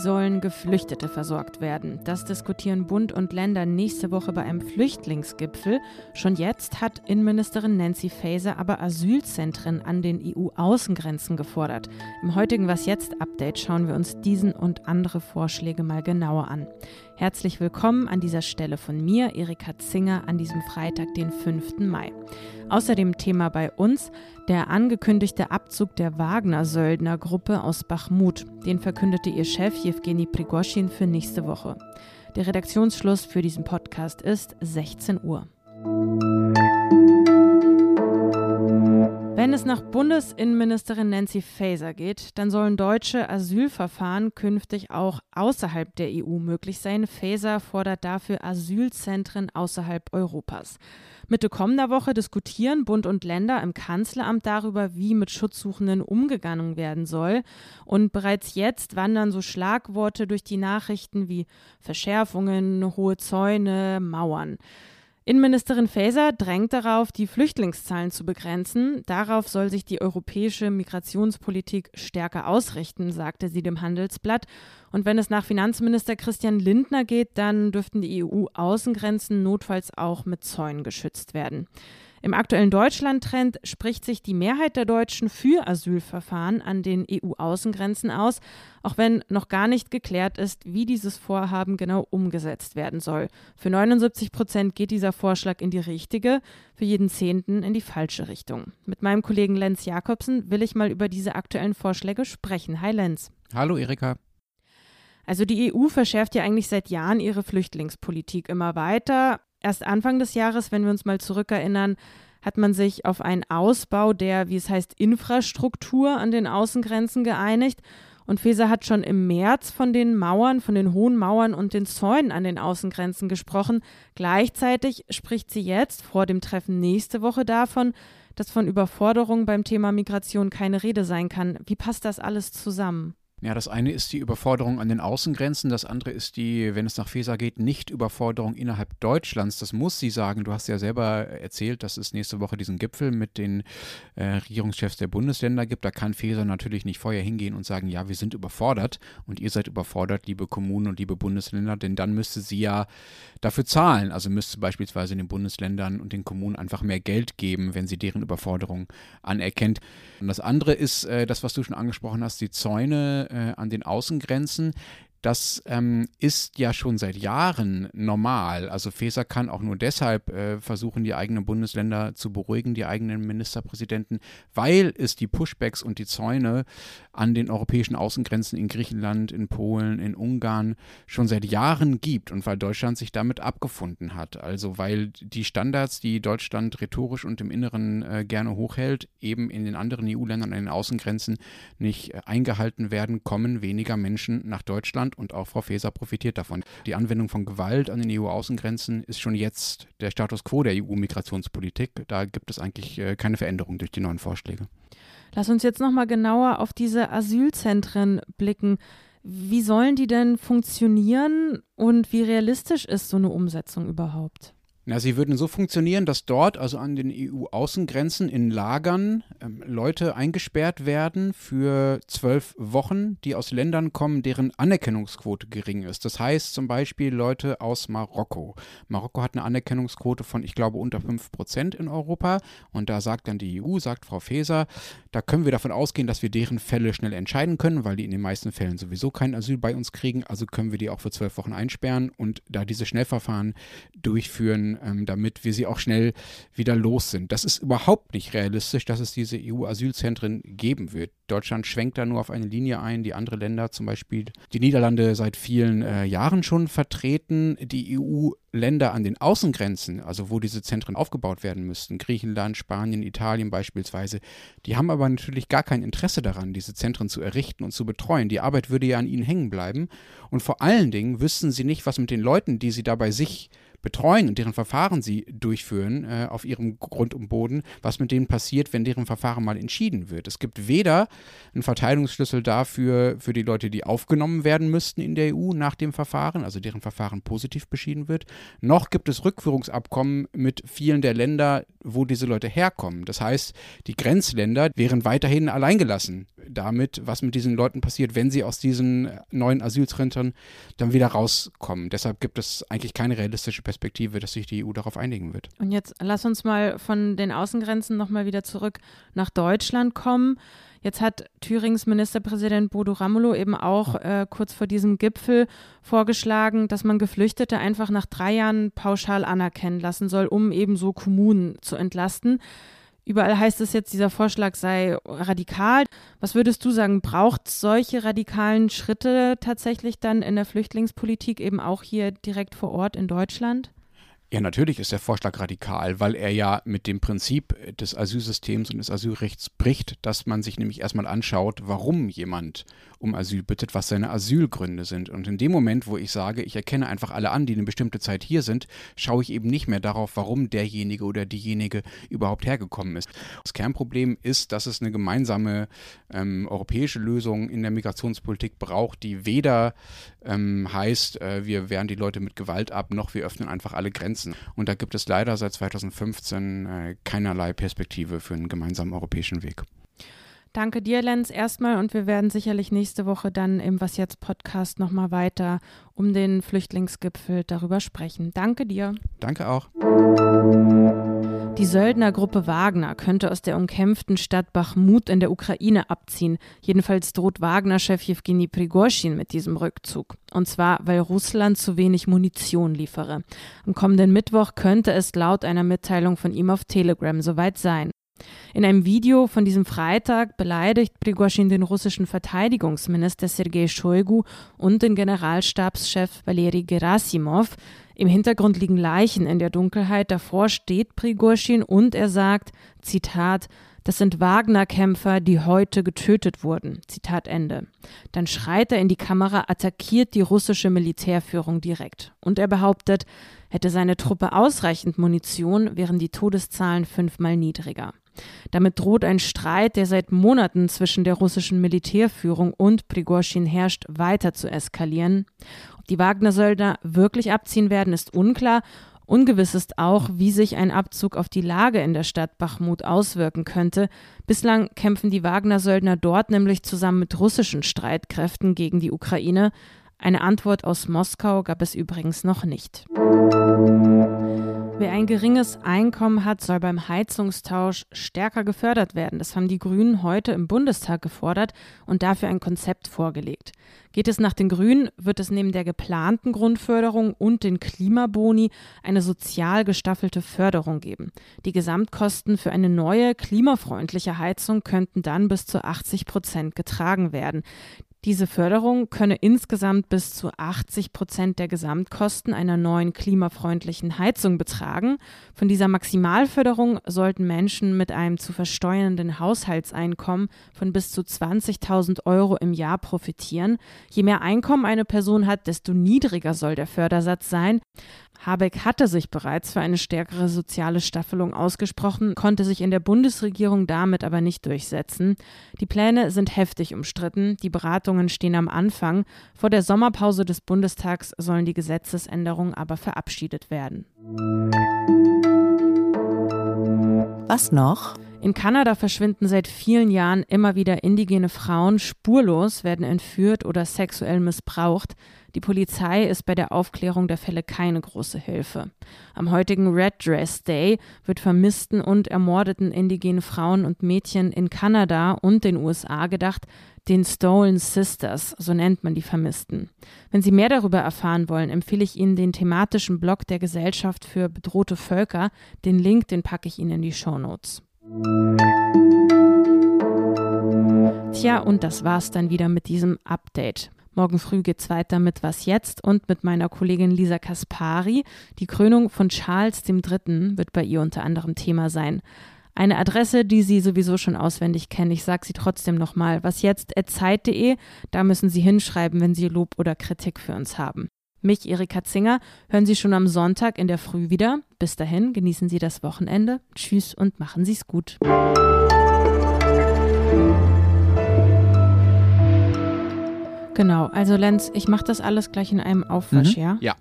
sollen Geflüchtete versorgt werden. Das diskutieren Bund und Länder nächste Woche bei einem Flüchtlingsgipfel. Schon jetzt hat Innenministerin Nancy Faeser aber Asylzentren an den EU-Außengrenzen gefordert. Im heutigen Was jetzt Update schauen wir uns diesen und andere Vorschläge mal genauer an. Herzlich willkommen an dieser Stelle von mir, Erika Zinger, an diesem Freitag, den 5. Mai. Außerdem Thema bei uns der angekündigte Abzug der Wagner-Söldner-Gruppe aus Bachmut. Den verkündete ihr Chef Jewgeni Prigoschin für nächste Woche. Der Redaktionsschluss für diesen Podcast ist 16 Uhr. Wenn es nach Bundesinnenministerin Nancy Faeser geht, dann sollen deutsche Asylverfahren künftig auch außerhalb der EU möglich sein. Faeser fordert dafür Asylzentren außerhalb Europas. Mitte kommender Woche diskutieren Bund und Länder im Kanzleramt darüber, wie mit Schutzsuchenden umgegangen werden soll. Und bereits jetzt wandern so Schlagworte durch die Nachrichten wie Verschärfungen, hohe Zäune, Mauern. Innenministerin Faeser drängt darauf, die Flüchtlingszahlen zu begrenzen. Darauf soll sich die europäische Migrationspolitik stärker ausrichten, sagte sie dem Handelsblatt. Und wenn es nach Finanzminister Christian Lindner geht, dann dürften die EU-Außengrenzen notfalls auch mit Zäunen geschützt werden. Im aktuellen Deutschland-Trend spricht sich die Mehrheit der Deutschen für Asylverfahren an den EU-Außengrenzen aus, auch wenn noch gar nicht geklärt ist, wie dieses Vorhaben genau umgesetzt werden soll. Für 79 Prozent geht dieser Vorschlag in die richtige, für jeden Zehnten in die falsche Richtung. Mit meinem Kollegen Lenz Jakobsen will ich mal über diese aktuellen Vorschläge sprechen. Hi Lenz. Hallo Erika. Also die EU verschärft ja eigentlich seit Jahren ihre Flüchtlingspolitik immer weiter. Erst Anfang des Jahres, wenn wir uns mal zurückerinnern, hat man sich auf einen Ausbau der, wie es heißt, Infrastruktur an den Außengrenzen geeinigt. Und Feser hat schon im März von den Mauern, von den hohen Mauern und den Zäunen an den Außengrenzen gesprochen. Gleichzeitig spricht sie jetzt vor dem Treffen nächste Woche davon, dass von Überforderung beim Thema Migration keine Rede sein kann. Wie passt das alles zusammen? Ja, das eine ist die Überforderung an den Außengrenzen, das andere ist die, wenn es nach FESA geht, Nicht-Überforderung innerhalb Deutschlands. Das muss sie sagen. Du hast ja selber erzählt, dass es nächste Woche diesen Gipfel mit den äh, Regierungschefs der Bundesländer gibt. Da kann FESA natürlich nicht vorher hingehen und sagen, ja, wir sind überfordert und ihr seid überfordert, liebe Kommunen und liebe Bundesländer, denn dann müsste sie ja dafür zahlen. Also müsste beispielsweise den Bundesländern und den Kommunen einfach mehr Geld geben, wenn sie deren Überforderung anerkennt. Und das andere ist äh, das, was du schon angesprochen hast, die Zäune äh, an den Außengrenzen. Das ähm, ist ja schon seit Jahren normal. Also Faeser kann auch nur deshalb äh, versuchen, die eigenen Bundesländer zu beruhigen, die eigenen Ministerpräsidenten, weil es die Pushbacks und die Zäune an den europäischen Außengrenzen in Griechenland, in Polen, in Ungarn schon seit Jahren gibt und weil Deutschland sich damit abgefunden hat. Also weil die Standards, die Deutschland rhetorisch und im Inneren äh, gerne hochhält, eben in den anderen EU-Ländern an den Außengrenzen nicht äh, eingehalten werden, kommen weniger Menschen nach Deutschland Deutschland und auch Frau Faeser profitiert davon. Die Anwendung von Gewalt an den EU-Außengrenzen ist schon jetzt der Status quo der EU-Migrationspolitik. Da gibt es eigentlich äh, keine Veränderung durch die neuen Vorschläge. Lass uns jetzt noch mal genauer auf diese Asylzentren blicken. Wie sollen die denn funktionieren und wie realistisch ist so eine Umsetzung überhaupt? Na, sie würden so funktionieren, dass dort, also an den EU-Außengrenzen in Lagern, ähm, Leute eingesperrt werden für zwölf Wochen, die aus Ländern kommen, deren Anerkennungsquote gering ist. Das heißt zum Beispiel Leute aus Marokko. Marokko hat eine Anerkennungsquote von, ich glaube, unter fünf Prozent in Europa. Und da sagt dann die EU, sagt Frau Faeser, da können wir davon ausgehen, dass wir deren Fälle schnell entscheiden können, weil die in den meisten Fällen sowieso kein Asyl bei uns kriegen. Also können wir die auch für zwölf Wochen einsperren und da diese Schnellverfahren durchführen ähm, damit wir sie auch schnell wieder los sind. Das ist überhaupt nicht realistisch, dass es diese EU-Asylzentren geben wird. Deutschland schwenkt da nur auf eine Linie ein, die andere Länder, zum Beispiel die Niederlande, seit vielen äh, Jahren schon vertreten. Die EU-Länder an den Außengrenzen, also wo diese Zentren aufgebaut werden müssten, Griechenland, Spanien, Italien beispielsweise, die haben aber natürlich gar kein Interesse daran, diese Zentren zu errichten und zu betreuen. Die Arbeit würde ja an ihnen hängen bleiben. Und vor allen Dingen wüssten sie nicht, was mit den Leuten, die sie da bei sich betreuen und deren Verfahren sie durchführen äh, auf ihrem Grund und Boden, was mit denen passiert, wenn deren Verfahren mal entschieden wird. Es gibt weder einen Verteilungsschlüssel dafür für die Leute, die aufgenommen werden müssten in der EU nach dem Verfahren, also deren Verfahren positiv beschieden wird, noch gibt es Rückführungsabkommen mit vielen der Länder, wo diese Leute herkommen. Das heißt, die Grenzländer wären weiterhin alleingelassen damit, was mit diesen Leuten passiert, wenn sie aus diesen neuen Asylzentren dann wieder rauskommen. Deshalb gibt es eigentlich keine realistische Perspektive, dass sich die EU darauf einigen wird. Und jetzt lass uns mal von den Außengrenzen nochmal wieder zurück nach Deutschland kommen. Jetzt hat Thürings Ministerpräsident Bodo Ramelow eben auch äh, kurz vor diesem Gipfel vorgeschlagen, dass man Geflüchtete einfach nach drei Jahren pauschal anerkennen lassen soll, um eben so Kommunen zu entlasten. Überall heißt es jetzt, dieser Vorschlag sei radikal. Was würdest du sagen, braucht solche radikalen Schritte tatsächlich dann in der Flüchtlingspolitik eben auch hier direkt vor Ort in Deutschland? Ja, natürlich ist der Vorschlag radikal, weil er ja mit dem Prinzip des Asylsystems und des Asylrechts bricht, dass man sich nämlich erstmal anschaut, warum jemand um Asyl bittet, was seine Asylgründe sind. Und in dem Moment, wo ich sage, ich erkenne einfach alle an, die eine bestimmte Zeit hier sind, schaue ich eben nicht mehr darauf, warum derjenige oder diejenige überhaupt hergekommen ist. Das Kernproblem ist, dass es eine gemeinsame ähm, europäische Lösung in der Migrationspolitik braucht, die weder ähm, heißt, äh, wir wehren die Leute mit Gewalt ab, noch wir öffnen einfach alle Grenzen. Und da gibt es leider seit 2015 äh, keinerlei Perspektive für einen gemeinsamen europäischen Weg. Danke dir, Lenz, erstmal. Und wir werden sicherlich nächste Woche dann im Was jetzt Podcast nochmal weiter um den Flüchtlingsgipfel darüber sprechen. Danke dir. Danke auch. Die Söldnergruppe Wagner könnte aus der umkämpften Stadt Bachmut in der Ukraine abziehen. Jedenfalls droht Wagner-Chef Jewgeni Prigozhin mit diesem Rückzug. Und zwar, weil Russland zu wenig Munition liefere. Am kommenden Mittwoch könnte es laut einer Mitteilung von ihm auf Telegram soweit sein. In einem Video von diesem Freitag beleidigt Prigozhin den russischen Verteidigungsminister Sergei Shoigu und den Generalstabschef Valeri Gerasimov. Im Hintergrund liegen Leichen in der Dunkelheit. Davor steht Prigozhin und er sagt, Zitat, das sind Wagner-Kämpfer, die heute getötet wurden. Zitat Ende. Dann schreit er in die Kamera, attackiert die russische Militärführung direkt. Und er behauptet, hätte seine Truppe ausreichend Munition, wären die Todeszahlen fünfmal niedriger. Damit droht ein Streit, der seit Monaten zwischen der russischen Militärführung und Prigozhin herrscht, weiter zu eskalieren. Ob die Wagner-Söldner wirklich abziehen werden, ist unklar. Ungewiss ist auch, wie sich ein Abzug auf die Lage in der Stadt Bachmut auswirken könnte. Bislang kämpfen die Wagner-Söldner dort nämlich zusammen mit russischen Streitkräften gegen die Ukraine. Eine Antwort aus Moskau gab es übrigens noch nicht. Wer ein geringes Einkommen hat, soll beim Heizungstausch stärker gefördert werden. Das haben die Grünen heute im Bundestag gefordert und dafür ein Konzept vorgelegt. Geht es nach den Grünen, wird es neben der geplanten Grundförderung und den Klimaboni eine sozial gestaffelte Förderung geben. Die Gesamtkosten für eine neue, klimafreundliche Heizung könnten dann bis zu 80 Prozent getragen werden. Diese Förderung könne insgesamt bis zu 80 Prozent der Gesamtkosten einer neuen klimafreundlichen Heizung betragen. Von dieser Maximalförderung sollten Menschen mit einem zu versteuernden Haushaltseinkommen von bis zu 20.000 Euro im Jahr profitieren. Je mehr Einkommen eine Person hat, desto niedriger soll der Fördersatz sein. Habeck hatte sich bereits für eine stärkere soziale Staffelung ausgesprochen, konnte sich in der Bundesregierung damit aber nicht durchsetzen. Die Pläne sind heftig umstritten, die Beratungen stehen am Anfang. Vor der Sommerpause des Bundestags sollen die Gesetzesänderungen aber verabschiedet werden. Was noch? In Kanada verschwinden seit vielen Jahren immer wieder indigene Frauen spurlos, werden entführt oder sexuell missbraucht. Die Polizei ist bei der Aufklärung der Fälle keine große Hilfe. Am heutigen Red Dress Day wird vermissten und ermordeten indigenen Frauen und Mädchen in Kanada und den USA gedacht, den Stolen Sisters, so nennt man die Vermissten. Wenn Sie mehr darüber erfahren wollen, empfehle ich Ihnen den thematischen Blog der Gesellschaft für bedrohte Völker. Den Link, den packe ich Ihnen in die Show Notes. Tja, und das war's dann wieder mit diesem Update. Morgen früh geht's weiter mit Was jetzt und mit meiner Kollegin Lisa Kaspari. Die Krönung von Charles III. wird bei ihr unter anderem Thema sein. Eine Adresse, die Sie sowieso schon auswendig kennen. Ich sage sie trotzdem nochmal. Was jetzt? Zeit.de. Da müssen Sie hinschreiben, wenn Sie Lob oder Kritik für uns haben. Mich, Erika Zinger, hören Sie schon am Sonntag in der Früh wieder. Bis dahin, genießen Sie das Wochenende. Tschüss und machen Sie es gut. Genau, also Lenz, ich mache das alles gleich in einem Aufwasch, Mhm. ja? Ja.